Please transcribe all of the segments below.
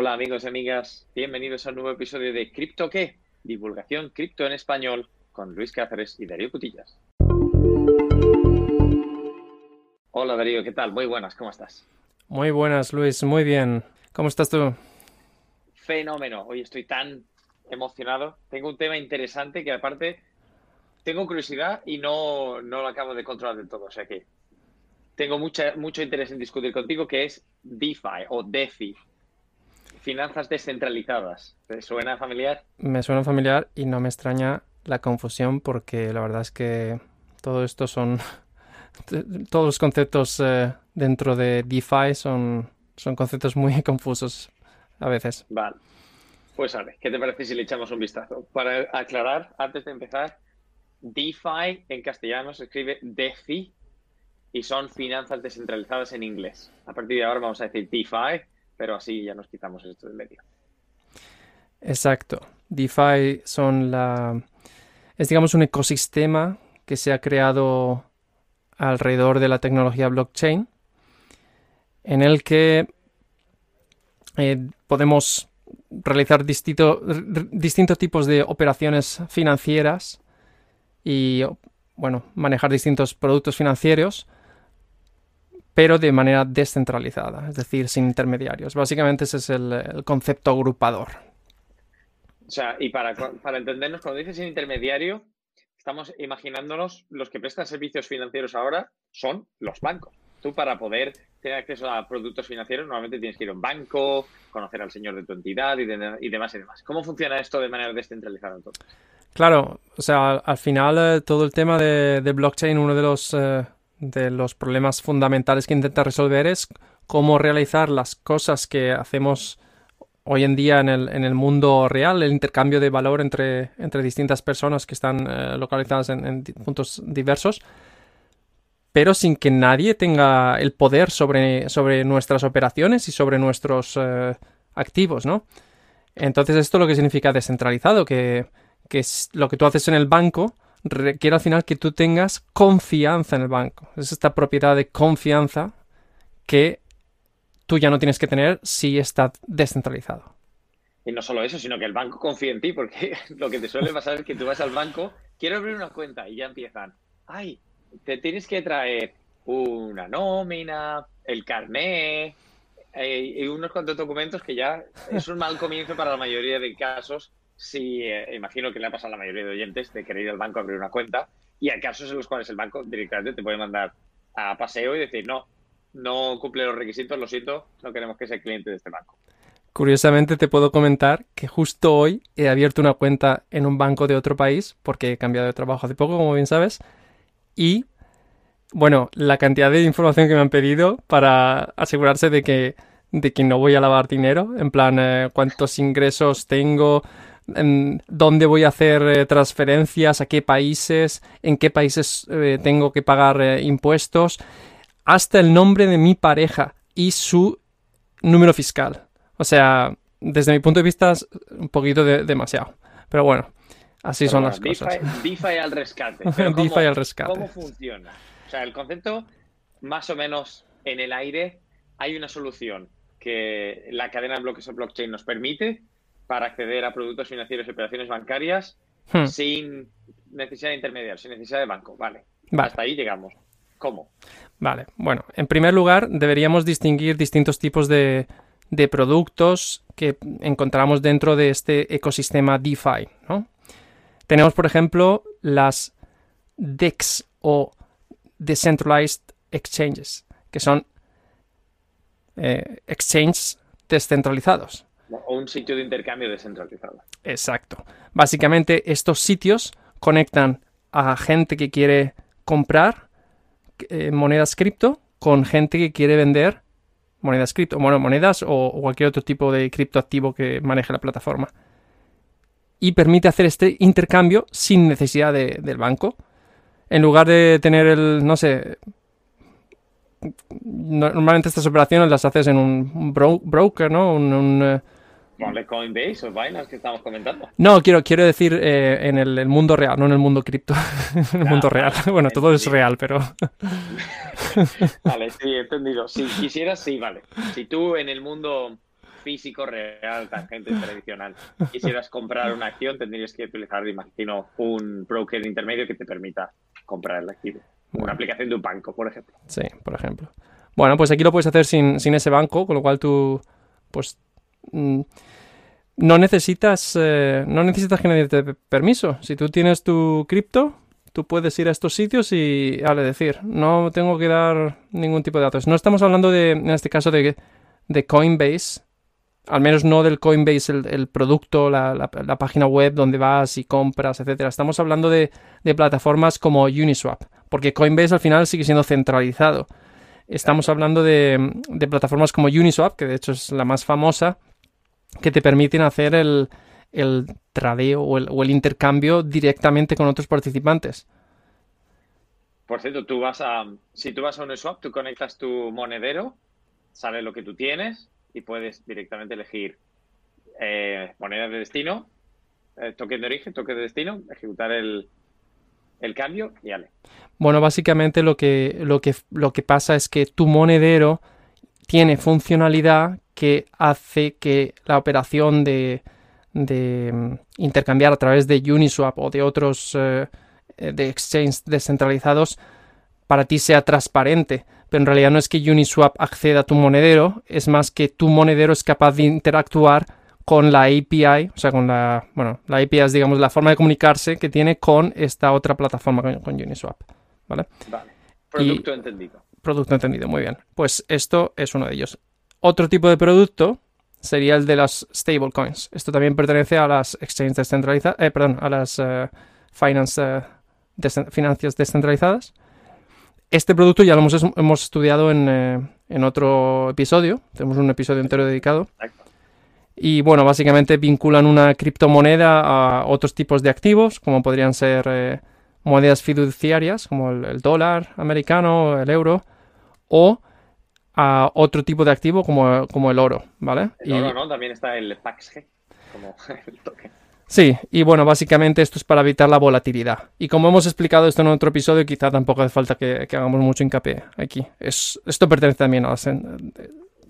Hola amigos y amigas, bienvenidos a un nuevo episodio de Cripto qué, divulgación cripto en español con Luis Cáceres y Darío Cutillas. Hola Darío, ¿qué tal? Muy buenas, ¿cómo estás? Muy buenas Luis, muy bien. ¿Cómo estás tú? Fenómeno, hoy estoy tan emocionado. Tengo un tema interesante que aparte tengo curiosidad y no, no lo acabo de controlar del todo. O sea que tengo mucha, mucho interés en discutir contigo, que es DeFi o DeFi. Finanzas descentralizadas. ¿Te suena familiar? Me suena familiar y no me extraña la confusión porque la verdad es que todo esto son... Todos los conceptos eh, dentro de DeFi son, son conceptos muy confusos a veces. Vale. Pues a ver, ¿qué te parece si le echamos un vistazo? Para aclarar, antes de empezar, DeFi en castellano se escribe DeFi y son finanzas descentralizadas en inglés. A partir de ahora vamos a decir DeFi, pero así ya nos quitamos esto del medio. Exacto. DeFi son la... es digamos un ecosistema que se ha creado alrededor de la tecnología blockchain en el que eh, podemos realizar distintos tipos de operaciones financieras y bueno, manejar distintos productos financieros, pero de manera descentralizada, es decir, sin intermediarios. Básicamente ese es el, concepto agrupador. O sea, y para, para entendernos, cuando dices sin intermediario, estamos imaginándonos los que prestan servicios financieros ahora son los bancos. Tú para poder tener acceso a productos financieros normalmente tienes que ir a un banco, conocer al señor de tu entidad y, demás y demás. ¿Cómo funciona esto de manera descentralizada entonces? Claro, o sea, al, final eh, todo el tema de, blockchain, uno de los, eh, de los problemas fundamentales que intenta resolver es cómo realizar las cosas que hacemos hoy en día en el, en el mundo real, el intercambio de valor entre, entre distintas personas que están eh, localizadas en puntos diversos pero sin que nadie tenga el poder sobre, sobre nuestras operaciones y sobre nuestros eh, activos, ¿no? Entonces esto lo que significa descentralizado, que, es lo que tú haces en el banco requiere al final que tú tengas confianza en el banco. Es esta propiedad de confianza que tú ya no tienes que tener si está descentralizado. Y no solo eso, sino que el banco confía en ti, porque lo que te suele pasar es que tú vas al banco, quiero abrir una cuenta y ya empiezan, ay, te tienes que traer una nómina, el carné eh, y unos cuantos documentos que ya es un mal comienzo para la mayoría de casos. Si eh, imagino que le ha pasado a la mayoría de oyentes de querer ir al banco a abrir una cuenta y hay casos en los cuales el banco directamente te puede mandar a paseo y decir no, no cumple los requisitos, lo siento, no queremos que sea cliente de este banco. Curiosamente te puedo comentar que justo hoy he abierto una cuenta en un banco de otro país porque he cambiado de trabajo hace poco, como bien sabes, y, bueno, la cantidad de información que me han pedido para asegurarse de que, de que no voy a lavar dinero, en plan, eh, cuántos ingresos tengo, en dónde voy a hacer eh, transferencias, a qué países, en qué países eh, tengo que pagar impuestos, hasta el nombre de mi pareja y su número fiscal. O sea, desde mi punto de vista es un poquito demasiado. Pero bueno, Así son las cosas. DeFi al rescate. DeFi al rescate. ¿Cómo funciona? O sea, el concepto, más o menos en el aire, hay una solución que la cadena de bloques o blockchain nos permite para acceder a productos financieros y operaciones bancarias hmm. sin necesidad de intermediarios, sin necesidad de banco. Vale. Hasta ahí llegamos. ¿Cómo? Vale. Bueno, en primer lugar, deberíamos distinguir distintos tipos de, de productos que encontramos dentro de este ecosistema DeFi, ¿no? Tenemos, por ejemplo, las DEX o Decentralized Exchanges, que son eh, exchanges descentralizados. O un sitio de intercambio descentralizado. Exacto. Básicamente estos sitios conectan a gente que quiere comprar eh, monedas cripto con gente que quiere vender monedas cripto, bueno, monedas o cualquier otro tipo de criptoactivo que maneje la plataforma y permite hacer este intercambio sin necesidad de, del banco. En lugar de tener el, no sé, normalmente estas operaciones las haces en un broker, ¿no? Un, eh, Coinbase o Binance que estamos comentando. No, quiero, quiero decir eh, en el, mundo real, no en el mundo cripto. en el mundo real. Bueno, todo es real, pero. vale, sí, entendido. Si quisieras, sí, vale. Si tú en el mundo físico, real, tangente tradicional. Quisieras comprar una acción, tendrías que utilizar, imagino, un broker intermedio que te permita comprar el activo. Una aplicación de un banco, por ejemplo. Sí, por ejemplo. Bueno, pues aquí lo puedes hacer sin, sin ese banco, con lo cual tú, pues, no necesitas, eh, no necesitas que nadie te dé permiso. Si tú tienes tu cripto, tú puedes ir a estos sitios y, vale, decir, no tengo que dar ningún tipo de datos. No estamos hablando de, en este caso, de, de Coinbase, al menos no del Coinbase, el, producto, la, la, página web donde vas y compras, etcétera. Estamos hablando de, de plataformas como Uniswap, porque Coinbase al final sigue siendo centralizado. Estamos hablando de, plataformas como Uniswap, que de hecho es la más famosa, que te permiten hacer el, tradeo o el, intercambio directamente con otros participantes. Por cierto, tú vas a, si tú vas a Uniswap, tú conectas tu monedero, sale lo que tú tienes y puedes directamente elegir eh, moneda de destino, eh, token de origen, token de destino, ejecutar el, el cambio y ale. Bueno, básicamente lo que, lo, que, lo que pasa es que tu monedero tiene funcionalidad que hace que la operación de, de mm, intercambiar a través de Uniswap o de otros eh, de exchanges descentralizados para ti sea transparente. Pero en realidad no es que Uniswap acceda a tu monedero, es más que tu monedero es capaz de interactuar con la API, o sea, con la, bueno, la API es, digamos, la forma de comunicarse que tiene con esta otra plataforma, con, Uniswap, ¿vale? Vale. Producto entendido. Producto entendido, muy bien. Pues esto es uno de ellos. Otro tipo de producto sería el de las stablecoins. Esto también pertenece a las exchanges descentralizadas, eh, perdón, a las uh, finance, uh, finanzas descentralizadas. Este producto ya lo hemos, hemos estudiado en, en, otro episodio. Tenemos un episodio entero dedicado. Y bueno, básicamente vinculan una criptomoneda a otros tipos de activos, como podrían ser eh, monedas fiduciarias, como el, dólar americano, el euro, o a otro tipo de activo como, como el oro, ¿vale? El oro, ¿no? También está el PAXG, como el token. Sí, y bueno, básicamente esto es para evitar la volatilidad. Y como hemos explicado esto en otro episodio, quizá tampoco hace falta que, hagamos mucho hincapié aquí. Es, esto pertenece también a las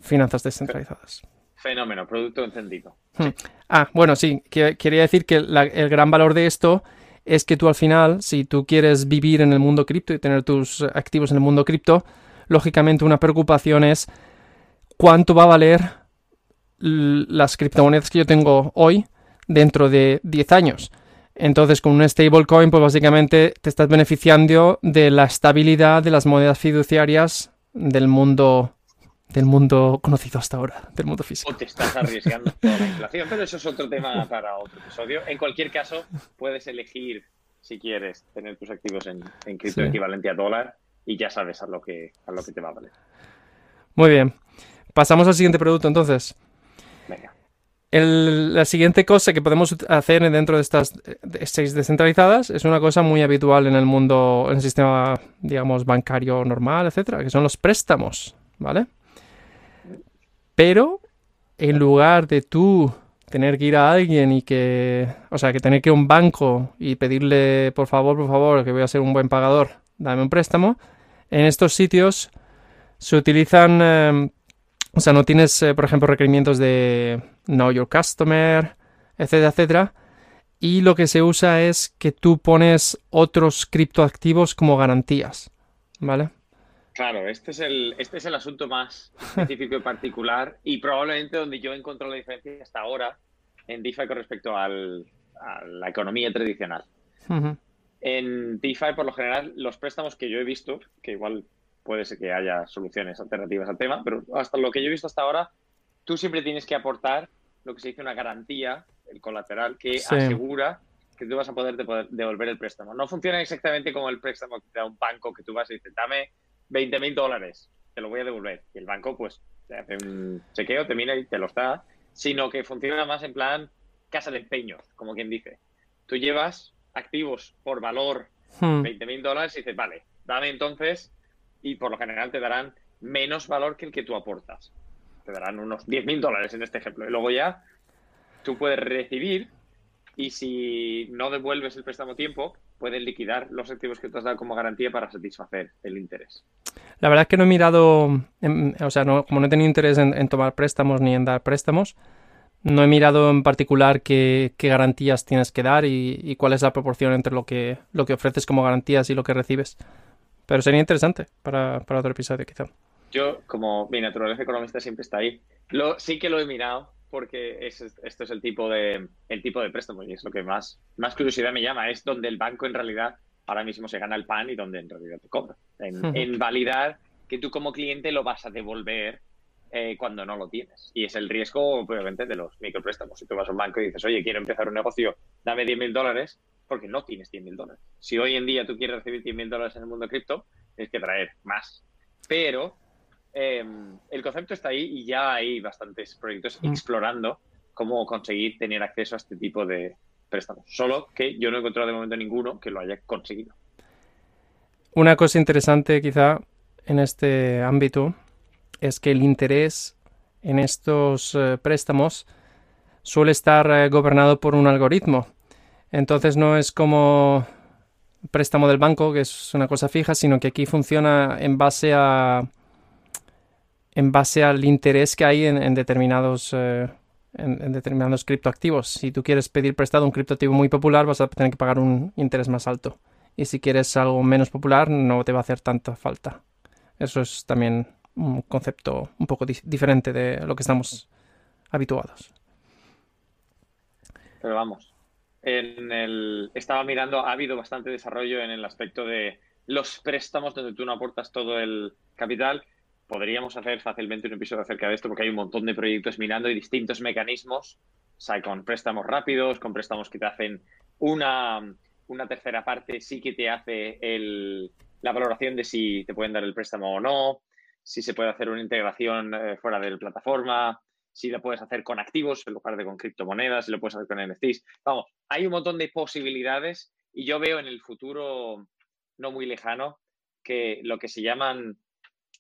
finanzas descentralizadas. Fenómeno, producto encendido. Hmm. Ah, bueno, sí, quería decir que el gran valor de esto es que tú al final, si tú quieres vivir en el mundo cripto y tener tus activos en el mundo cripto, lógicamente una preocupación es cuánto va a valer las criptomonedas que yo tengo hoy dentro de 10 años. Entonces, con un stablecoin, pues básicamente te estás beneficiando de la estabilidad de las monedas fiduciarias del mundo del mundo conocido hasta ahora, del mundo físico. O te estás arriesgando toda la inflación, pero eso es otro tema para otro episodio. En cualquier caso, puedes elegir, si quieres, tener tus activos en, en cripto equivalente a dólar y ya sabes a lo, que, a lo que te va a valer. Muy bien. Pasamos al siguiente producto entonces. Venga. la siguiente cosa que podemos hacer dentro de estas seis descentralizadas es una cosa muy habitual en el mundo, en el sistema, digamos, bancario normal, etcétera, que son los préstamos, ¿vale? Pero en lugar de tú tener que ir a alguien y que, o sea, que tener que ir a un banco y pedirle, por favor, por favor, que voy a ser un buen pagador, dame un préstamo, en estos sitios se utilizan, eh, o sea, no tienes, eh, por ejemplo, requerimientos de Know Your Customer, etcétera, etcétera. Y lo que se usa es que tú pones otros criptoactivos como garantías, ¿vale? Claro, este es el, este es el asunto más específico y particular y probablemente donde yo he encontrado la diferencia hasta ahora en DeFi con respecto a la economía tradicional. En DeFi, por lo general, los préstamos que yo he visto, que igual puede ser que haya soluciones alternativas al tema, pero hasta lo que yo he visto hasta ahora, tú siempre tienes que aportar lo que se dice una garantía, el colateral, que asegura que tú vas a poder devolver el préstamo. No funciona exactamente como el préstamo que te da un banco que tú vas y dices, dame 20 mil dólares, te lo voy a devolver. Y el banco, pues, te hace un chequeo, te mira y te los da. Sino que funciona más en plan casa de empeño, como quien dice. Tú llevas activos por valor 20 hmm. mil dólares y dices, vale, dame entonces, y por lo general te darán menos valor que el que tú aportas. Te darán unos 10 mil dólares en este ejemplo. Y luego ya tú puedes recibir y si no devuelves el préstamo a tiempo, pueden liquidar los activos que tú has dado como garantía para satisfacer el interés. La verdad es que no he mirado, o sea, como no he tenido interés en, tomar préstamos ni en dar préstamos, no he mirado en particular qué, garantías tienes que dar y, cuál es la proporción entre lo que, lo que ofreces como garantías y lo que recibes. Pero sería interesante para, para otro episodio, quizá. Yo, como mi naturaleza economista siempre está ahí, lo, sí que lo he mirado porque es, esto es el tipo de el tipo de préstamo y es lo que más, más curiosidad me llama, es donde el banco en realidad ahora mismo se gana el pan y donde en realidad te cobra. En, validar que tú como cliente lo vas a devolver eh, cuando no lo tienes. Y es el riesgo, obviamente, de los micropréstamos. Si tú vas a un banco y dices, oye, quiero empezar un negocio, dame 10 mil dólares, porque no tienes 10 mil dólares. Si hoy en día tú quieres recibir 10 mil dólares en el mundo cripto, tienes que traer más. Pero Em, el concepto está ahí y ya hay bastantes proyectos mm. explorando cómo conseguir tener acceso a este tipo de préstamos. Solo que yo no he encontrado de momento ninguno que lo haya conseguido. Una cosa interesante quizá en este ámbito es que el interés en estos eh, préstamos suele estar eh, gobernado por un algoritmo. Entonces no es como préstamo del banco, que es una cosa fija, sino que aquí funciona en base a en base al interés que hay en, determinados eh, en, determinados criptoactivos. Si tú quieres pedir prestado un criptoactivo muy popular, vas a tener que pagar un interés más alto. Y si quieres algo menos popular, no te va a hacer tanta falta. Eso es también un concepto un poco diferente de lo que estamos habituados. Pero vamos, en el, estaba mirando, ha habido bastante desarrollo en el aspecto de los préstamos donde tú no aportas todo el capital. Podríamos hacer fácilmente un episodio acerca de esto porque hay un montón de proyectos mirando y distintos mecanismos, o sea, con préstamos rápidos, con préstamos que te hacen una, una tercera parte, sí que te hace el, la valoración de si te pueden dar el préstamo o no, si se puede hacer una integración eh, fuera de la plataforma, si lo puedes hacer con activos en lugar de con criptomonedas, si lo puedes hacer con NFTs. Vamos, hay un montón de posibilidades y yo veo en el futuro no muy lejano que lo que se llaman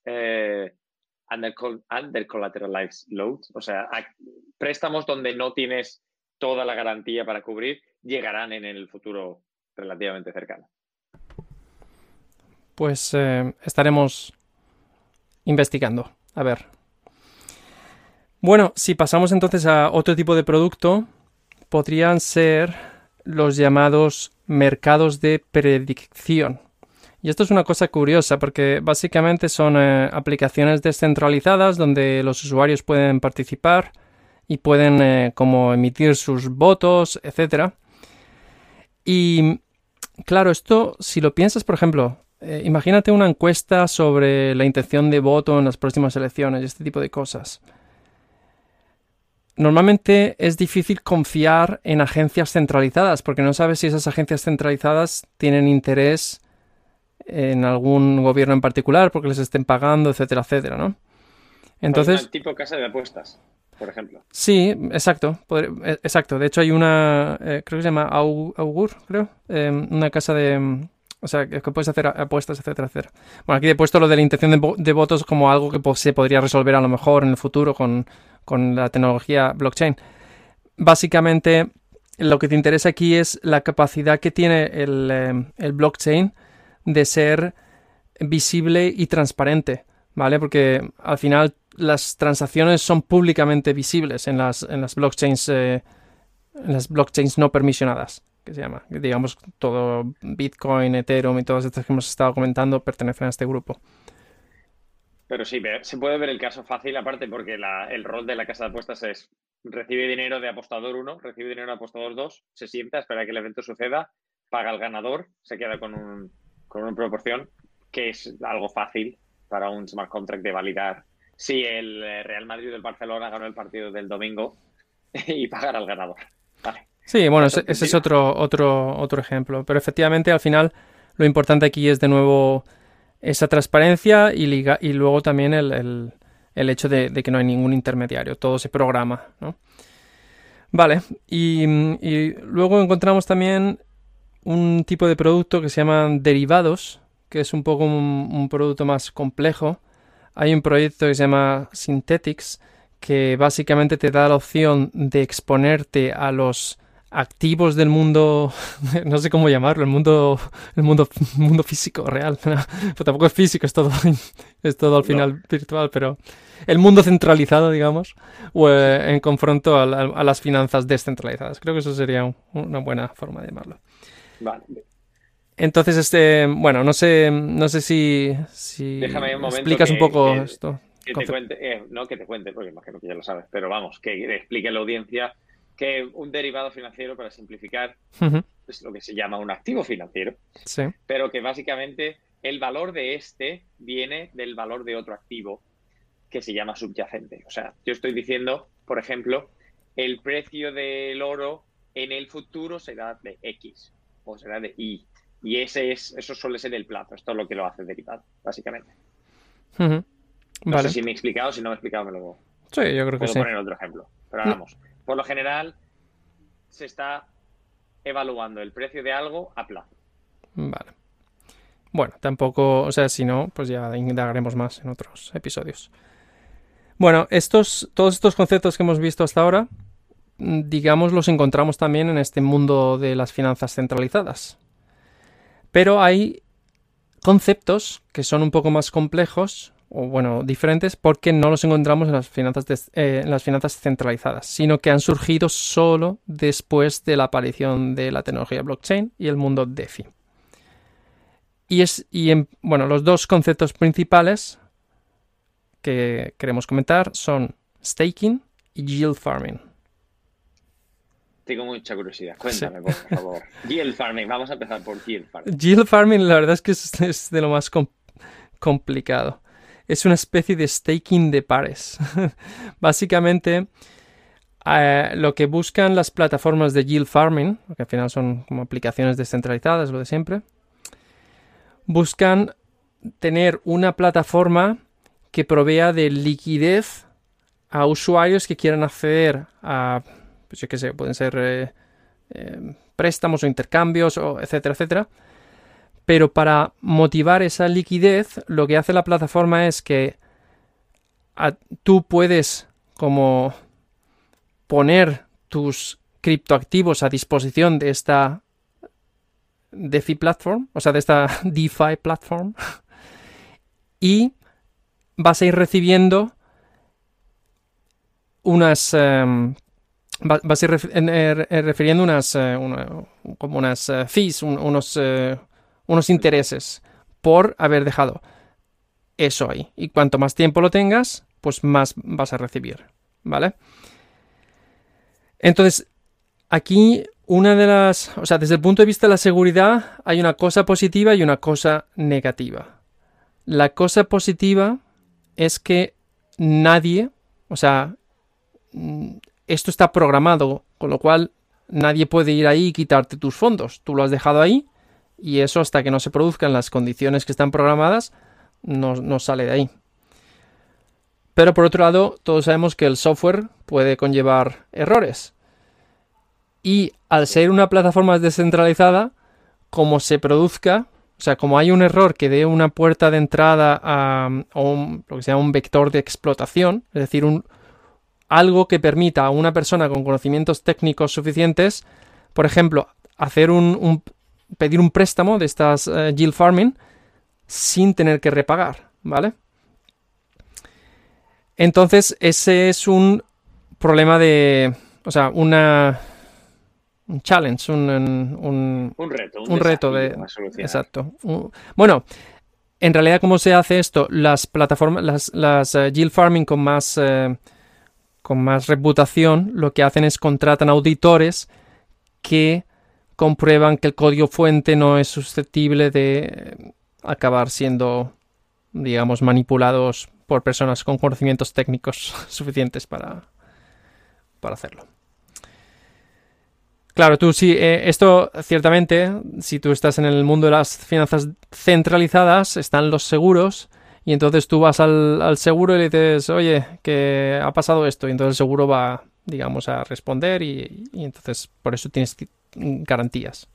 eh, under, under collateralized loads, o sea, préstamos donde no tienes toda la garantía para cubrir, llegarán en el futuro relativamente cercano. Pues eh, estaremos investigando. A ver. Bueno, si pasamos entonces a otro tipo de producto, podrían ser los llamados mercados de predicción. Y esto es una cosa curiosa porque básicamente son eh, aplicaciones descentralizadas donde los usuarios pueden participar y pueden eh, como emitir sus votos, etc. Y claro, esto si lo piensas, por ejemplo, eh, imagínate una encuesta sobre la intención de voto en las próximas elecciones y este tipo de cosas. Normalmente es difícil confiar en agencias centralizadas porque no sabes si esas agencias centralizadas tienen interés en algún gobierno en particular porque les estén pagando, etcétera, etcétera, ¿no? Entonces... tipo casa de apuestas, por ejemplo. Sí, exacto, eh, exacto. De hecho hay una, eh, creo que se llama Augur, creo, una casa de... O sea, que puedes hacer apuestas, etcétera, etcétera. Bueno, aquí he puesto lo de la intención de, votos como algo que se podría resolver a lo mejor en el futuro con, la tecnología blockchain. Básicamente, lo que te interesa aquí es la capacidad que tiene el, em, el blockchain de ser visible y transparente, ¿vale? Porque al final las transacciones son públicamente visibles en las, en las blockchains eh, en las blockchains no permisionadas, que se llama. Digamos, todo Bitcoin, Ethereum y todas estas que hemos estado comentando pertenecen a este grupo. Pero sí, se puede ver el caso fácil aparte porque el rol de la casa de apuestas es recibe dinero de apostador 1, recibe dinero de apostador 2, se sienta, espera que el evento suceda, paga al ganador, se queda con un, con una proporción que es algo fácil para un smart contract de validar si el eh, Real Madrid del Barcelona ganó el partido del domingo y pagar al ganador. Sí, bueno, ese, es otro, otro, otro ejemplo. Pero efectivamente, al final, lo importante aquí es de nuevo esa transparencia y, y luego también el, hecho de, que no hay ningún intermediario. Todo se programa, ¿no? Vale, y, y luego encontramos también un tipo de producto que se llaman derivados, que es un poco un, producto más complejo. Hay un proyecto que se llama Synthetics, que básicamente te da la opción de exponerte a los activos del mundo, no sé cómo llamarlo, el mundo, el mundo, mundo físico real. Pues tampoco es físico, es todo, es todo al final virtual, pero el mundo centralizado, digamos, o eh, en confronto a, las finanzas descentralizadas. Creo que eso sería una buena forma de llamarlo. Vale. Entonces, este, bueno, no sé, no sé si, Déjame un explicas un poco esto. Que te cuente, eh, no que te cuente, porque imagino que ya lo sabes, pero vamos, que explique a la audiencia que un derivado financiero, para simplificar, es lo que se llama un activo financiero, sí. pero que básicamente el valor de este viene del valor de otro activo que se llama subyacente. O sea, yo estoy diciendo, por ejemplo, el precio del oro en el futuro será de X o será de Y. Y ese es, eso suele ser el plazo. Esto es lo que lo hace derivado, básicamente. No sé si me he explicado, si no me he explicado, me lo Sí, yo creo que sí. Puedo poner otro ejemplo. Pero vamos, por lo general se está evaluando el precio de algo a plazo. Vale. Bueno, tampoco, o sea, si no, pues ya indagaremos más en otros episodios. Bueno, estos, todos estos conceptos que hemos visto hasta ahora, digamos, los encontramos también en este mundo de las finanzas centralizadas. Pero hay conceptos que son un poco más complejos o bueno, diferentes porque no los encontramos en las finanzas, eh, en las finanzas centralizadas, sino que han surgido solo después de la aparición de la tecnología blockchain y el mundo DeFi. Y, es, y en, bueno, los dos conceptos principales que queremos comentar son staking y yield farming. Tengo mucha curiosidad. Cuéntame, por favor. yield farming. Vamos a empezar por yield farming. Yield farming, la verdad es que es, de lo más complicado es una especie de staking de pares. Básicamente, eh, lo que buscan las plataformas de yield farming, que al final son como aplicaciones descentralizadas, lo de siempre, buscan tener una plataforma que provea de liquidez a usuarios que quieran acceder a, pues yo qué sé, pueden ser eh, eh, préstamos o intercambios, o etcétera, etcétera, pero para motivar esa liquidez, lo que hace la plataforma es que tú puedes como poner tus criptoactivos a disposición de esta DeFi platform, o sea, de esta DeFi platform, y vas a ir recibiendo unas em, vas a ir refiriendo unas eh, como unas eh, fees, unos eh, unos intereses por haber dejado eso ahí. Y cuanto más tiempo lo tengas, pues más vas a recibir. ¿Vale? Entonces, aquí una de las... O sea, desde el punto de vista de la seguridad hay una cosa positiva y una cosa negativa. La cosa positiva es que nadie, o sea, mm, esto está programado, con lo cual nadie puede ir ahí y quitarte tus fondos. Tú lo has dejado ahí y eso hasta que no se produzcan las condiciones que están programadas no, sale de ahí. Pero por otro lado, todos sabemos que el software puede conllevar errores. Y al ser una plataforma descentralizada, como se produzca, o sea, como hay un error que dé una puerta de entrada a, un, lo que se llama un vector de explotación, es decir, un, algo que permita a una persona con conocimientos técnicos suficientes, por ejemplo, hacer un, pedir un préstamo de estas uh, yield farming sin tener que repagar, ¿vale? Entonces, ese es un problema de, o sea, una un challenge, un, un, un reto, un, reto de, exacto. bueno, en realidad, ¿cómo se hace esto? Las plataformas, las, las uh, yield farming con más, uh, con más reputación, lo que hacen es contratan auditores que comprueban que el código fuente no es susceptible de acabar siendo, digamos, manipulados por personas con conocimientos técnicos suficientes para, para hacerlo. Claro, tú sí, eh, esto ciertamente, si tú estás en el mundo de las finanzas centralizadas, están los seguros y entonces tú vas al, seguro y le dices, oye, que ha pasado esto y entonces el seguro va, digamos, a responder y, y entonces por eso tienes que garantías.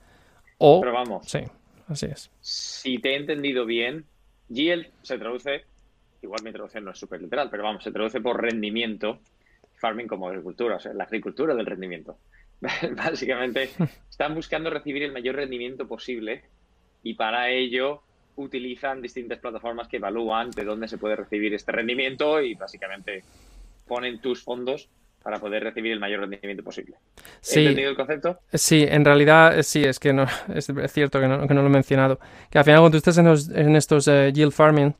O, Pero vamos. Sí, así es. Si te he entendido bien, yield se traduce, igual mi traducción no es súper literal, pero vamos, se traduce por rendimiento, farming como agricultura, o sea, la agricultura del rendimiento. Básicamente, están buscando recibir el mayor rendimiento posible y para ello utilizan distintas plataformas que evalúan de dónde se puede recibir este rendimiento y básicamente ponen tus fondos para poder recibir el mayor rendimiento posible. Sí, ¿Entendido el concepto? Sí, en realidad eh, sí, es que no es cierto que no, que no lo he mencionado. Que al final cuando tú estás en, estos uh, yield farming,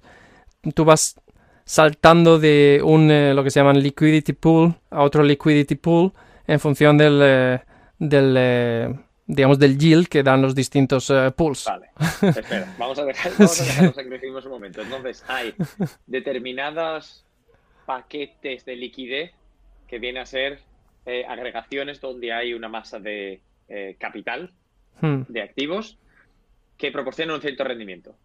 tú vas saltando de un eh, lo que se llama liquidity pool a otro liquidity pool en función del, eh, del digamos del yield que dan los distintos pools. Vale, espera, vamos a dejar, vamos a dejar los un momento. Entonces, hay determinados paquetes de liquidez que viene a ser eh, agregaciones donde hay una masa de eh, capital, hmm. de activos, que proporcionan un cierto rendimiento.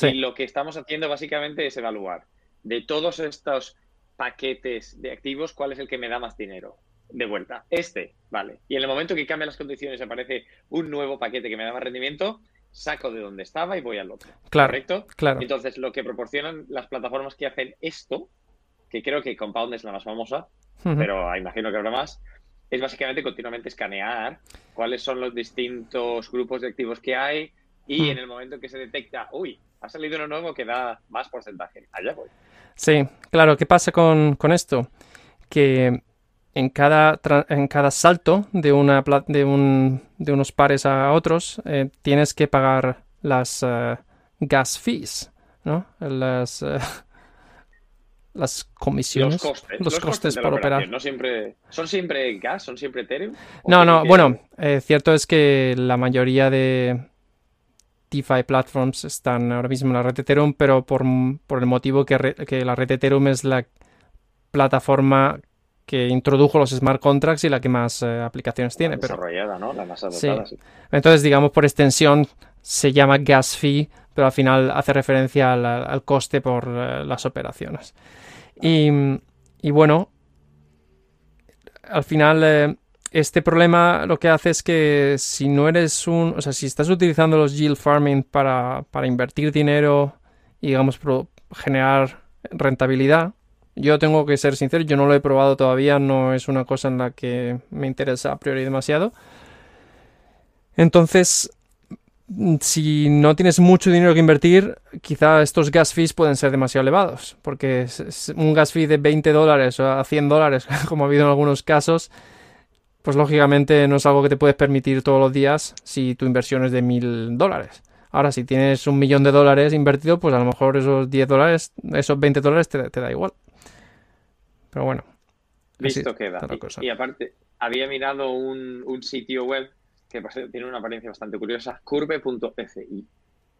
Y lo que estamos haciendo básicamente es evaluar de todos estos paquetes de activos cuál es el que me da más dinero de vuelta. Este, vale. Y en el momento que cambian las condiciones aparece un nuevo paquete que me da más rendimiento, saco de donde estaba y voy al otro. Claro, ¿Correcto? Claro. Entonces, lo que proporcionan las plataformas que hacen esto, que creo que Compound es la más famosa, pero imagino que habrá más, es básicamente continuamente escanear cuáles son los distintos grupos de activos que hay y en el momento que se detecta, uy, ha salido uno nuevo que da más porcentaje, allá voy. Sí, claro, ¿qué pasa con, esto? Que en cada, en cada salto de, una, de, un, de unos pares a otros eh, tienes que pagar las eh, gas fees, ¿no? Las, eh, las comisiones, los costes, por operar. No siempre, ¿Son siempre gas? ¿Son siempre Ethereum? No, no, bueno, eh, cierto es que la mayoría de DeFi platforms están ahora mismo en la red Ethereum, pero por, el motivo que, que, la red Ethereum es la plataforma que introdujo los smart contracts y la que más eh, aplicaciones tiene. desarrollada, ¿no? La más adoptada, Entonces, digamos, por extensión se llama gas fee, pero al final hace referencia al, coste por eh, las operaciones. Y, bueno, al final eh, este problema lo que hace es que si no eres un, o sea, si estás utilizando los yield farming para, invertir dinero y digamos generar rentabilidad, yo tengo que ser sincero, yo no lo he probado todavía, no es una cosa en la que me interesa a priori demasiado. Entonces, si no tienes mucho dinero que invertir, quizá estos gas fees pueden ser demasiado elevados, porque un gas fee de 20 dólares o a 100 dólares, como ha habido en algunos casos, pues lógicamente no es algo que te puedes permitir todos los días si tu inversión es de 1000 dólares. Ahora, si tienes un millón de dólares invertido, pues a lo mejor esos 10 dólares, esos 20 dólares te, da igual. Pero bueno. Listo queda. Y, aparte, había mirado un sitio web que tiene una apariencia bastante curiosa, curve.fi,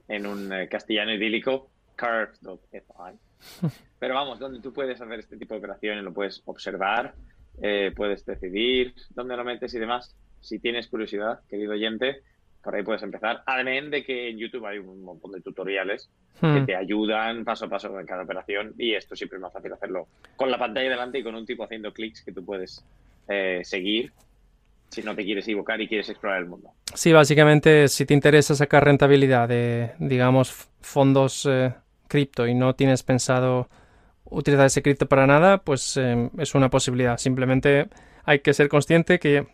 en un eh, castellano idílico, curve.fi. Pero vamos, donde tú puedes hacer este tipo de operaciones, lo puedes observar, eh, puedes decidir dónde lo metes y demás. Si tienes curiosidad, querido oyente, por ahí puedes empezar. Además de que en YouTube hay un montón de tutoriales que hmm. te ayudan paso a paso en cada operación y esto siempre es más fácil hacerlo con la pantalla delante y con un tipo haciendo clics que tú puedes eh, seguir si no te quieres equivocar y quieres explorar el mundo. Sí, básicamente, si te interesa sacar rentabilidad de, digamos, fondos eh, cripto y no tienes pensado utilizar ese cripto para nada, pues eh, es una posibilidad. Simplemente hay que ser consciente que,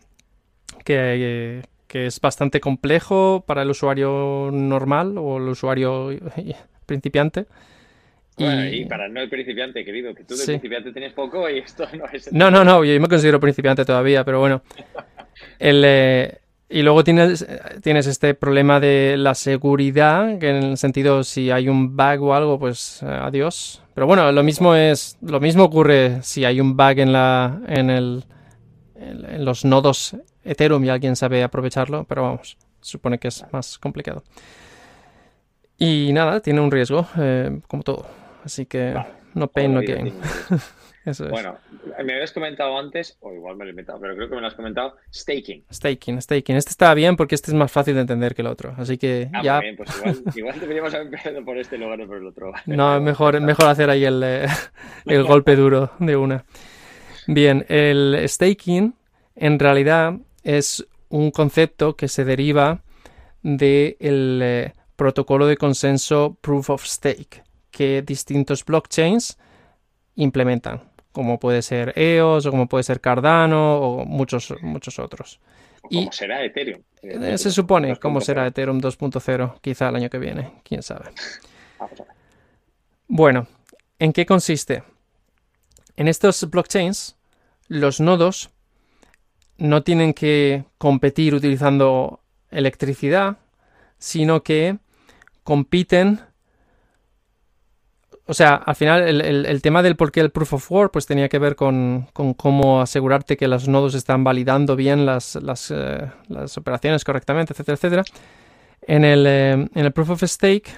que, es bastante complejo para el usuario normal o el usuario principiante. y... para no el principiante, querido, que tú de principiante tienes poco y esto no es... No, no, no, yo me considero principiante todavía, pero bueno. El, eh, y luego tienes, tienes este problema de la seguridad, que en el sentido si hay un bug o algo, pues eh, adiós. Pero bueno, lo mismo es, lo mismo ocurre si hay un bug en la, en el, en los nodos Ethereum y alguien sabe aprovecharlo, pero vamos, supone que es más complicado. Y nada, tiene un riesgo, eh, como todo. Así que no pain, no gain. Bueno, me habías comentado antes, o igual me lo he inventado, pero creo que me lo has comentado, staking. Staking, staking. Este está bien porque este es más fácil de entender que el otro. Así que ah, ya. Muy bien, pues igual, igual deberíamos haber empezado por este lugar o por el otro. No, mejor, mejor hacer ahí el, eh, el golpe duro de una. Bien, el staking en realidad es un concepto que se deriva del eh, protocolo de consenso Proof of Stake que distintos blockchains implementan como puede ser EOS o como puede ser Cardano o muchos, muchos otros. ¿Cómo será Ethereum? Eh, se supone cómo será Ethereum 2.0, quizá el año que viene, quién sabe. Bueno, ¿en qué consiste? En estos blockchains, los nodos no tienen que competir utilizando electricidad, sino que compiten. O sea, al final el, tema del por qué el proof of work pues tenía que ver con, cómo asegurarte que los nodos están validando bien las, las, eh, operaciones correctamente, etcétera, etcétera. En el, eh, en el proof of stake,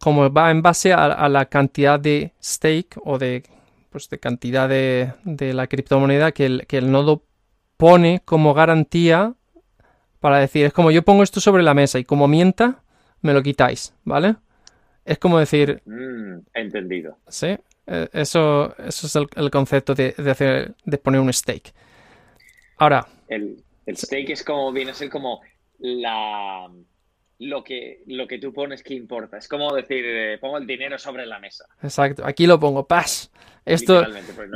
como va en base a, la cantidad de stake o de, pues de cantidad de, de la criptomoneda que el, que el nodo pone como garantía para decir, es como yo pongo esto sobre la mesa y como mienta, me lo quitáis, ¿vale? Es como decir... Mm, entendido. Sí, eh, eso, eso es el, concepto de, hacer, de poner un stake. Ahora... El, el stake es como, viene a ser como la... Lo que, lo que tú pones que importa. Es como decir, eh, pongo el dinero sobre la mesa. Exacto, aquí lo pongo, pas. Esto,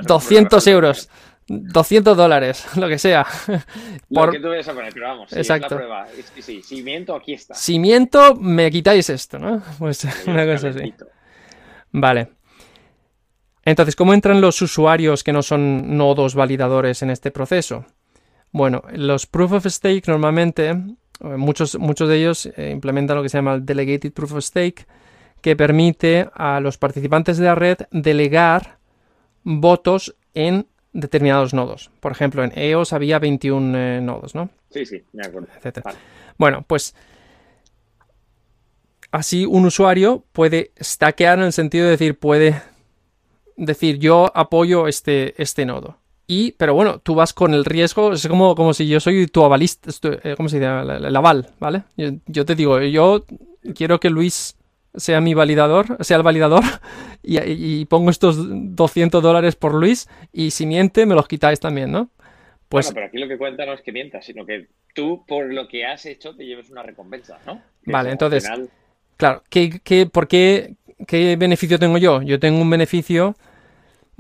200 euros. 200 dólares, lo que sea. Lo que tú vayas a poner, pero vamos, Exacto. es la prueba. si miento, aquí está. Si miento, me quitáis esto, ¿no? Pues una cosa así. Vale. Entonces, ¿cómo entran los usuarios que no son nodos validadores en este proceso? Bueno, los proof of stake normalmente, muchos, muchos de ellos eh, implementan lo que se llama el delegated proof of stake, que permite a los participantes de la red delegar votos en determinados nodos. Por ejemplo, en EOS había 21 eh, nodos, ¿no? Sí, sí, me acuerdo. Bueno, pues así un usuario puede stackear en el sentido de decir, puede decir yo apoyo este, este nodo. Y, pero bueno, tú vas con el riesgo, es como, como si yo soy tu avalista, eh, ¿cómo se dice? El, aval, ¿vale? yo, te digo, yo quiero que Luis sea mi validador, sea el validador, y, pongo estos 200 dólares por Luis, y si miente, me los quitáis también, ¿no? Pues... Bueno, pero aquí lo que cuenta no es que mientas, sino que tú, por lo que has hecho, te lleves una recompensa, ¿no? vale, entonces, claro, ¿qué, qué, por qué, qué beneficio tengo yo? Yo tengo un beneficio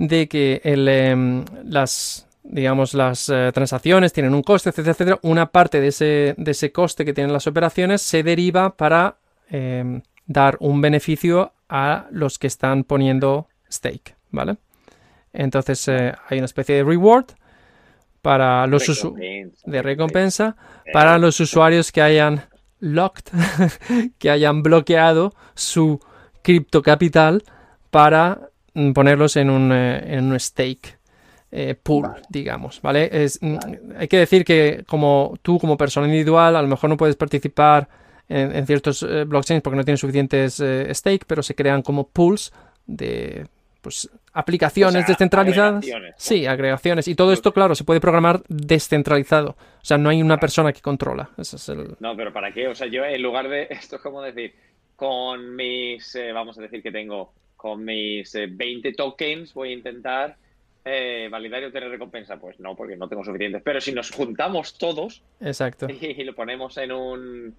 de que el, em, las, digamos, las eh, transacciones tienen un coste, etcétera, etcétera. Una parte de ese, de ese coste que tienen las operaciones se deriva para em, dar un beneficio a los que están poniendo stake, ¿vale? Entonces eh, hay una especie de reward para los usuarios de recompensa para los usuarios que hayan locked, que hayan bloqueado su cripto capital para mm, ponerlos en un, eh, en un stake eh, pool, digamos, ¿vale? Es, mm, Hay que decir que como tú como persona individual a lo mejor no puedes participar en, ciertos eh, blockchains porque no tienen suficientes eh, stake, pero se crean como pools de pues, aplicaciones descentralizadas. Sí, agregaciones. Y todo esto, claro, se puede programar descentralizado. O sea, no hay una persona que controla. es el... No, pero ¿para qué? O sea, yo en lugar de esto es como decir, con mis, eh, vamos a decir que tengo, con mis 20 tokens voy a intentar validar y obtener recompensa. Pues no, porque no tengo suficientes. Pero si nos juntamos todos Exacto. y lo ponemos en un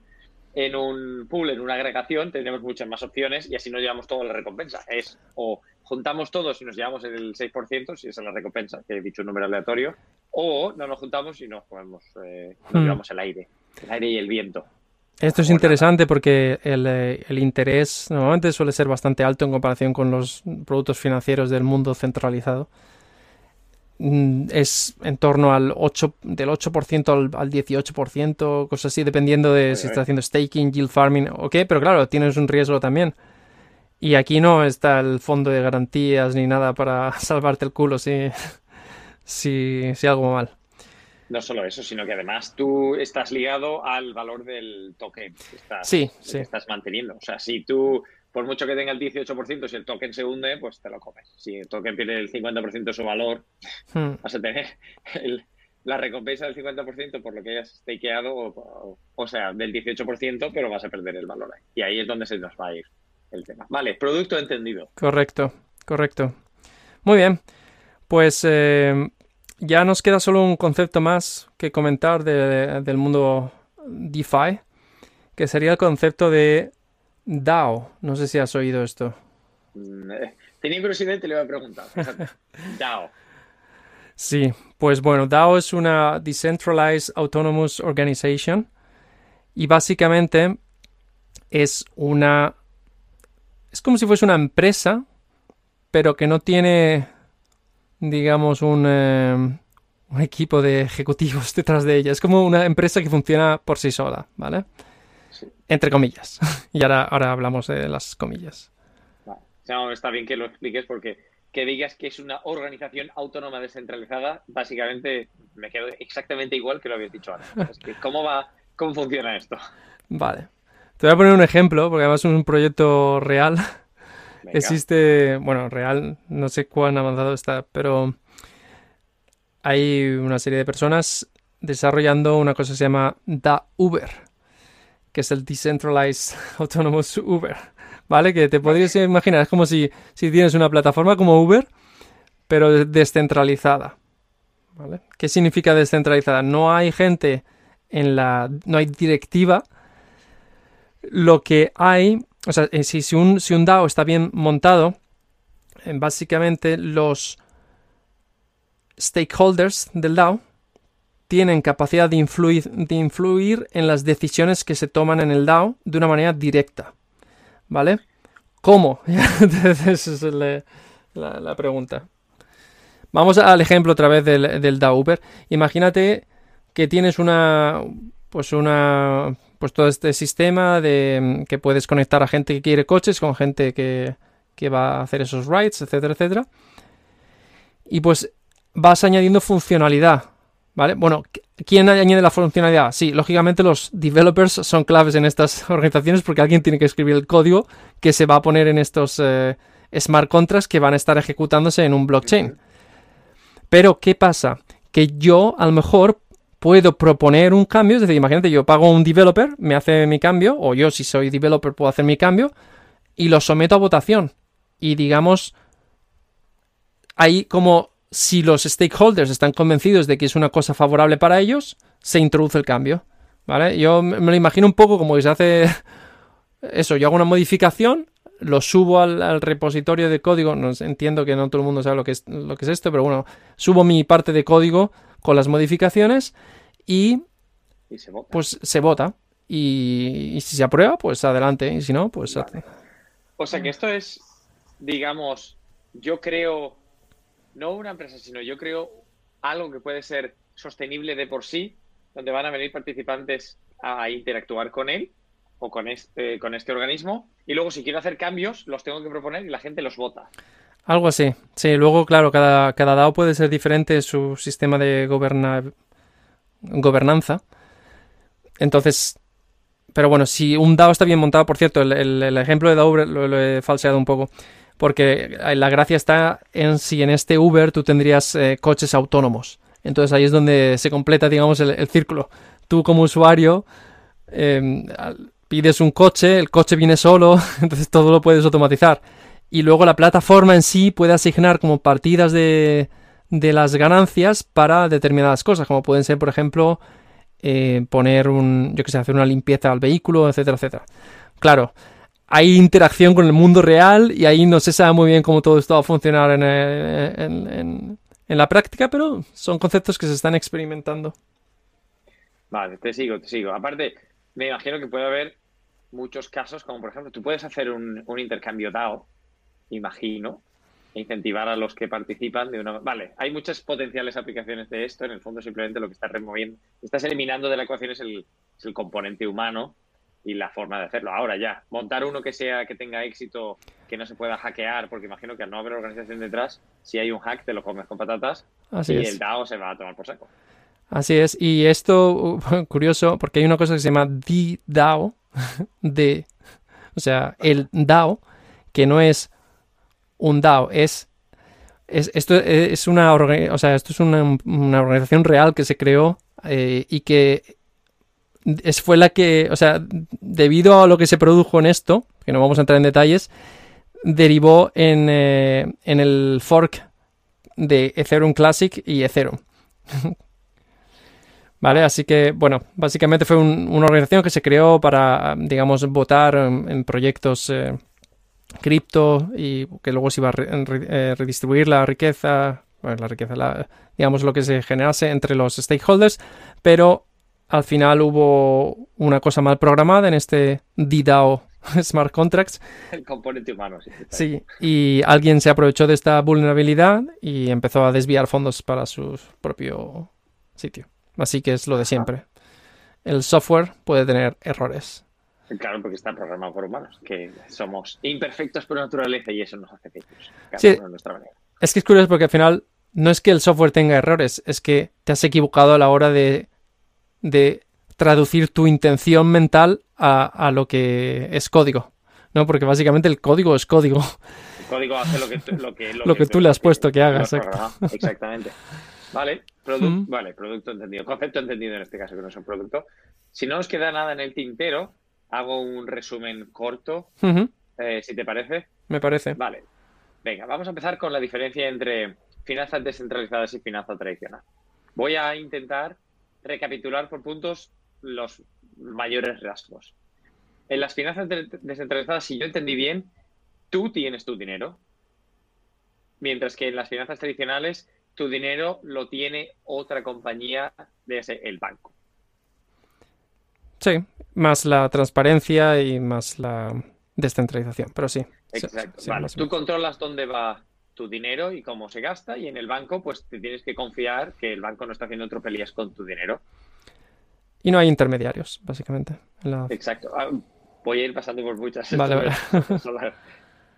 en un pool, en una agregación, tendremos muchas más opciones y así nos llevamos toda la recompensa. Es o juntamos todos y nos llevamos el 6%, si esa es la recompensa, que he dicho un número aleatorio, o no nos juntamos y nos, eh, nos hmm. llevamos el aire, el aire y el viento. Esto es interesante porque el, eh, el, interés normalmente suele ser bastante alto en comparación con los productos financieros del mundo centralizado. Mm, es en torno al 8, del 8% al, al 18%, cosas así, dependiendo de si estás haciendo staking, yield farming o qué, pero claro, tienes un riesgo también. Y aquí no está el fondo de garantías ni nada para salvarte el culo si, si, si algo mal. No solo eso, sino que además tú estás ligado al valor del token que estás, sí, sí. estás manteniendo. O sea, si tú por mucho que tenga el 18%, si el token se hunde, pues te lo comes. Si el token pierde el 50% de su valor, hmm. vas a tener la recompensa del 50% por lo que hayas stakeado, o, o, sea, del 18%, pero vas a perder el valor ahí. Y ahí es donde se nos va a ir el tema. Vale, producto entendido. Correcto, correcto. Muy bien. Pues eh, ya nos queda solo un concepto más que comentar del mundo DeFi, que sería el concepto de DAO. No sé si has oído esto. Mm, eh, Tenía curiosidad y te lo iba a preguntar. DAO. Sí, pues bueno, DAO es una Decentralized Autonomous Organization y básicamente es una... Es como si fuese una empresa, pero que no tiene, digamos, un, eh, un equipo de ejecutivos detrás de ella. Es como una empresa que funciona por sí sola, ¿vale? Entre comillas. y ahora, ahora hablamos de las comillas. No, está bien que lo expliques porque que digas que es una organización autónoma descentralizada, básicamente me quedo exactamente igual que lo habías dicho antes. ¿Cómo va, cómo funciona esto? Vale. Te voy a poner un ejemplo, porque además es un proyecto real. Existe, bueno, real, no sé cuán avanzado está, pero hay una serie de personas desarrollando una cosa que se llama Da Uber, que es el Decentralized Autonomous Uber. ¿vale? Que te podrías imaginar, es como si, si tienes una plataforma como Uber, pero descentralizada, ¿vale? ¿Qué significa descentralizada? No hay gente en la... no hay directiva. Lo que hay, o sea, eh, si, si, un, si un DAO está bien montado, eh, básicamente los stakeholders del DAO tienen capacidad de influir, de influir en las decisiones que se toman en el DAO de una manera directa. ¿Vale? ¿Cómo? Esa es la, pregunta. Vamos al ejemplo otra vez del, del Uber. Imagínate que tienes una. Pues una. Pues todo este sistema de que puedes conectar a gente que quiere coches con gente que, que va a hacer esos rides, etcétera, etcétera. Y pues vas añadiendo funcionalidad. ¿Vale? Bueno, ¿quién añade la funcionalidad? Sí, lógicamente los developers son claves en estas organizaciones porque alguien tiene que escribir el código que se va a poner en estos eh, smart contracts que van a estar ejecutándose en un blockchain. Pero, ¿qué pasa? Que yo a lo mejor puedo proponer un cambio, es decir, imagínate, yo pago a un developer, me hace mi cambio, o yo si soy developer puedo hacer mi cambio, y lo someto a votación. Y digamos, hay como si los stakeholders están convencidos de que es una cosa favorable para ellos, se introduce el cambio. ¿Vale? Yo me lo imagino un poco como que se hace eso, yo hago una modificación, lo subo al, repositorio de código, no, entiendo que no todo el mundo sabe lo que, es, lo que es esto, pero bueno, subo mi parte de código con las modificaciones y, se vota. pues se vota. Y, si se aprueba, pues adelante, y si no, pues... O sea que esto es, digamos, yo creo no una empresa, sino yo creo algo que puede ser sostenible de por sí, donde van a venir participantes a interactuar con él o con este, con este organismo, y luego si quiero hacer cambios, los tengo que proponer y la gente los vota. Algo así. Sí, luego, claro, cada, cada DAO puede ser diferente su sistema de gobernanza. Entonces, pero bueno, si un DAO está bien montado, por cierto, el, ejemplo de DAO lo, he falseado un poco porque la gracia está en si en este Uber tú tendrías eh, coches autónomos. Entonces ahí es donde se completa, digamos, el, círculo. Tú como usuario em, pides un coche, el coche viene solo, entonces todo lo puedes automatizar. Y luego la plataforma en sí puede asignar como partidas de, de las ganancias para determinadas cosas, como pueden ser, por ejemplo, eh, poner un, yo que sé, hacer una limpieza al vehículo, etcétera, etcétera. Claro, hay interacción con el mundo real y ahí no se sabe muy bien cómo todo esto va a funcionar eh, en, la práctica, pero son conceptos que se están experimentando. Vale, te sigo, te sigo. Aparte, me imagino que puede haber muchos casos, como por ejemplo, tú puedes hacer un, intercambio DAO, imagino, e incentivar a los que participan de una... Vale, hay muchas potenciales aplicaciones de esto, en el fondo simplemente lo que estás removiendo, estás eliminando de la ecuación es el componente humano y la forma de hacerlo. Ahora ya, montar uno que sea que tenga éxito, que no se pueda hackear, porque imagino que al no haber organización detrás, si hay un hack te lo comes con patatas y el DAO se va a tomar por saco. Así es, y esto curioso, porque hay una cosa que se llama DAO, de, o sea, el DAO, que no es un DAO, es, es esto es una, o sea, esto es una, una organización real que se creó eh, y que es, fue la que, o sea, debido a lo que se produjo en esto, que no vamos a entrar en detalles, derivó en, eh, en el fork de Ethereum Classic y Ethereum. ¿Vale? Así que, bueno, básicamente fue una organización que se creó para, digamos, votar en, proyectos eh, cripto y que luego se iba a eh, redistribuir la riqueza, la riqueza, digamos lo que se generase entre los stakeholders, pero al final hubo una cosa mal programada en este DDAO Smart Contracts. El componente humano, sí. Sí, y alguien se aprovechó de esta vulnerabilidad y empezó a desviar fondos para su propio sitio. Así que es lo de siempre. El software puede tener errores. Claro, porque está programado por humanos, que somos imperfectos por naturaleza y eso nos hace fechos. Sí, nuestra manera. Es que es curioso porque al final no es que el software tenga errores, es que te has equivocado a la hora de, de traducir tu intención mental a, lo que es código. ¿no? Porque básicamente el código es código. El código hace lo que, lo que, lo que, tú le has puesto que haga. Exactamente. Vale, vale, producto entendido. Concepto entendido en este caso, que no es un producto. Si no nos queda nada en el tintero, hago un resumen corto, eh, si te parece. Me parece. Vale. Venga, vamos a empezar con la diferencia entre finanzas descentralizadas y finanzas tradicional. Voy a intentar recapitular por puntos los mayores rasgos. En las finanzas descentralizadas, si yo entendí bien, tú tienes tu dinero, mientras que en las finanzas tradicionales tu dinero lo tiene otra compañía, de el banco. Sí, más la transparencia y más la descentralización, pero sí. Exacto. vale. Tú controlas dónde va tu dinero y cómo se gasta y en el banco pues te tienes que confiar que el banco no está haciendo tropelías con tu dinero. Y no hay intermediarios, básicamente. Exacto. Ah, voy a ir pasando por muchas. Vale, vale.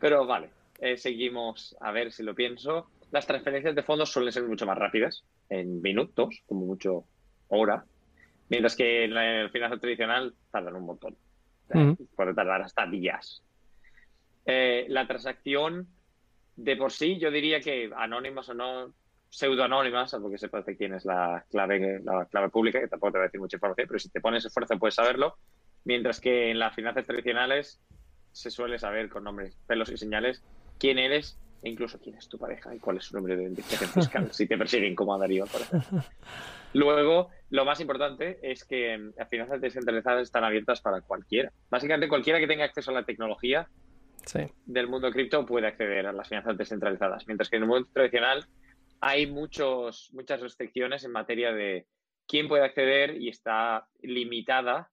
Pero vale, eh, seguimos a ver si lo pienso. Las transferencias de fondos suelen ser mucho más rápidas, en minutos, como mucho hora, mientras que en el finanzas tradicional tardan un montón. Puede tardar hasta días. Eh, la transacción de por sí, yo diría que anónimas o no, pseudoanónimas, salvo que sepas de quién es la clave, la clave pública, que tampoco te va a decir mucha información, pero si te pones esfuerzo puedes saberlo. Mientras que en las finanzas tradicionales se suele saber con nombres, pelos y señales quién eres e incluso quién es tu pareja y cuál es su nombre de identificación fiscal, si te persiguen como a Darío, por. Luego, lo más importante es que las finanzas descentralizadas están abiertas para cualquiera. Básicamente, cualquiera que tenga acceso a la tecnología del mundo cripto puede acceder a las finanzas descentralizadas, mientras que en el mundo tradicional hay muchos, muchas restricciones en materia de quién puede acceder y está limitada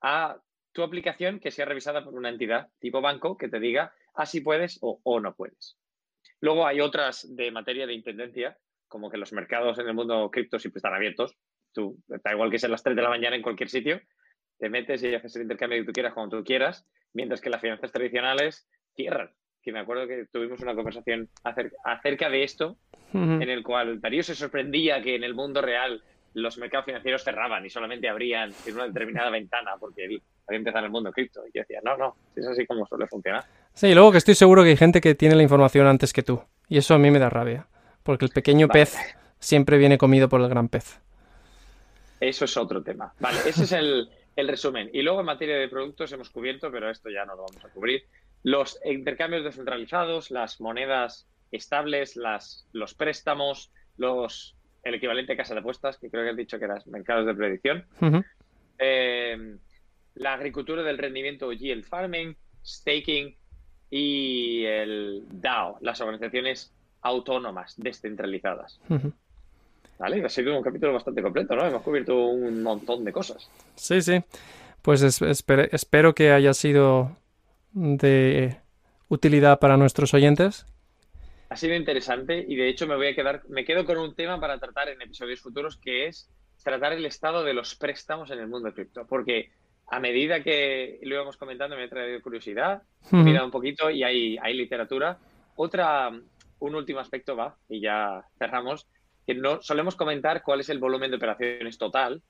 a tu aplicación que sea revisada por una entidad tipo banco que te diga así ah, puedes o, no puedes. Luego hay otras de materia de intendencia, como que los mercados en el mundo cripto siempre están abiertos. Tú, da igual que sean las 3 de la mañana en cualquier sitio, te metes y haces el intercambio que tú quieras cuando tú quieras, mientras que las finanzas tradicionales cierran. Que me acuerdo que tuvimos una conversación acerca, de esto, en el cual Darío se sorprendía que en el mundo real los mercados financieros cerraban y solamente abrían en una determinada ventana porque había empezado el mundo cripto. Y yo decía, no, no, es así como suele funcionar. Sí, y luego que estoy seguro que hay gente que tiene la información antes que tú. Y eso a mí me da rabia. Porque el pequeño pez siempre viene comido por el gran pez. Eso es otro tema. Vale, ese es el, el resumen. Y luego en materia de productos hemos cubierto, pero esto ya no lo vamos a cubrir. Los intercambios descentralizados, las monedas estables, las, los préstamos, los, el equivalente a casa de apuestas, que creo que has dicho que eran mercados de predicción. Eh, la agricultura del rendimiento o yield farming, staking y el DAO, las organizaciones autónomas descentralizadas. Vale, ha sido un capítulo bastante completo, ¿no? Hemos cubierto un montón de cosas. Sí, sí. Pues espero que haya sido de utilidad para nuestros oyentes. Ha sido interesante y de hecho me voy a quedar, me quedo con un tema para tratar en episodios futuros que es tratar el estado de los préstamos en el mundo cripto. Porque a medida que lo íbamos comentando me ha traído curiosidad, he mirado un poquito y hay, hay literatura. Otra, un último aspecto va, y ya cerramos, que no solemos comentar cuál es el volumen de operaciones total.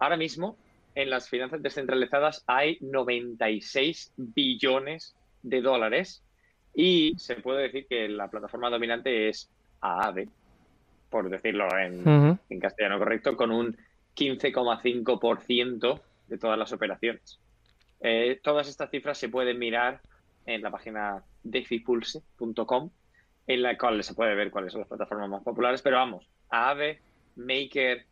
Ahora mismo en las finanzas descentralizadas hay 96 billones de dólares y se puede decir que la plataforma dominante es AAVE, por decirlo en, castellano correcto, con un 15,5% de todas las operaciones. Eh, todas estas cifras se pueden mirar en la página defipulse.com, en la cual se puede ver cuáles son las plataformas más populares, pero vamos, AAVE, Maker,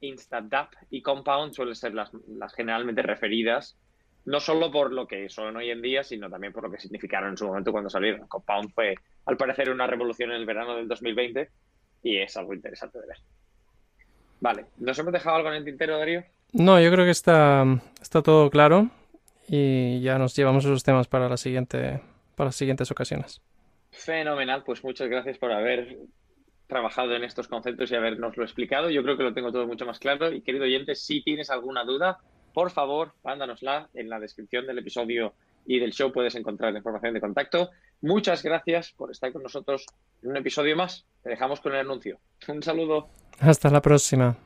InstaDApp y Compound suelen ser las, generalmente referidas no solo por lo que son hoy en día, sino también por lo que significaron en su momento cuando salieron. Compound fue, al parecer, una revolución en el verano del 2020 y es algo interesante de ver. Vale, ¿nos hemos dejado algo en el tintero, Darío? No, yo creo que está, está todo claro y ya nos llevamos esos temas para, la siguiente, para las siguientes ocasiones. Fenomenal, pues muchas gracias por haber trabajado en estos conceptos y habernoslo explicado. Yo creo que lo tengo todo mucho más claro. Y querido oyente, si tienes alguna duda, por favor, mándanosla en la descripción del episodio y del show puedes encontrar la información de contacto. Muchas gracias por estar con nosotros en un episodio más. Te dejamos con el anuncio. Un saludo. Hasta la próxima.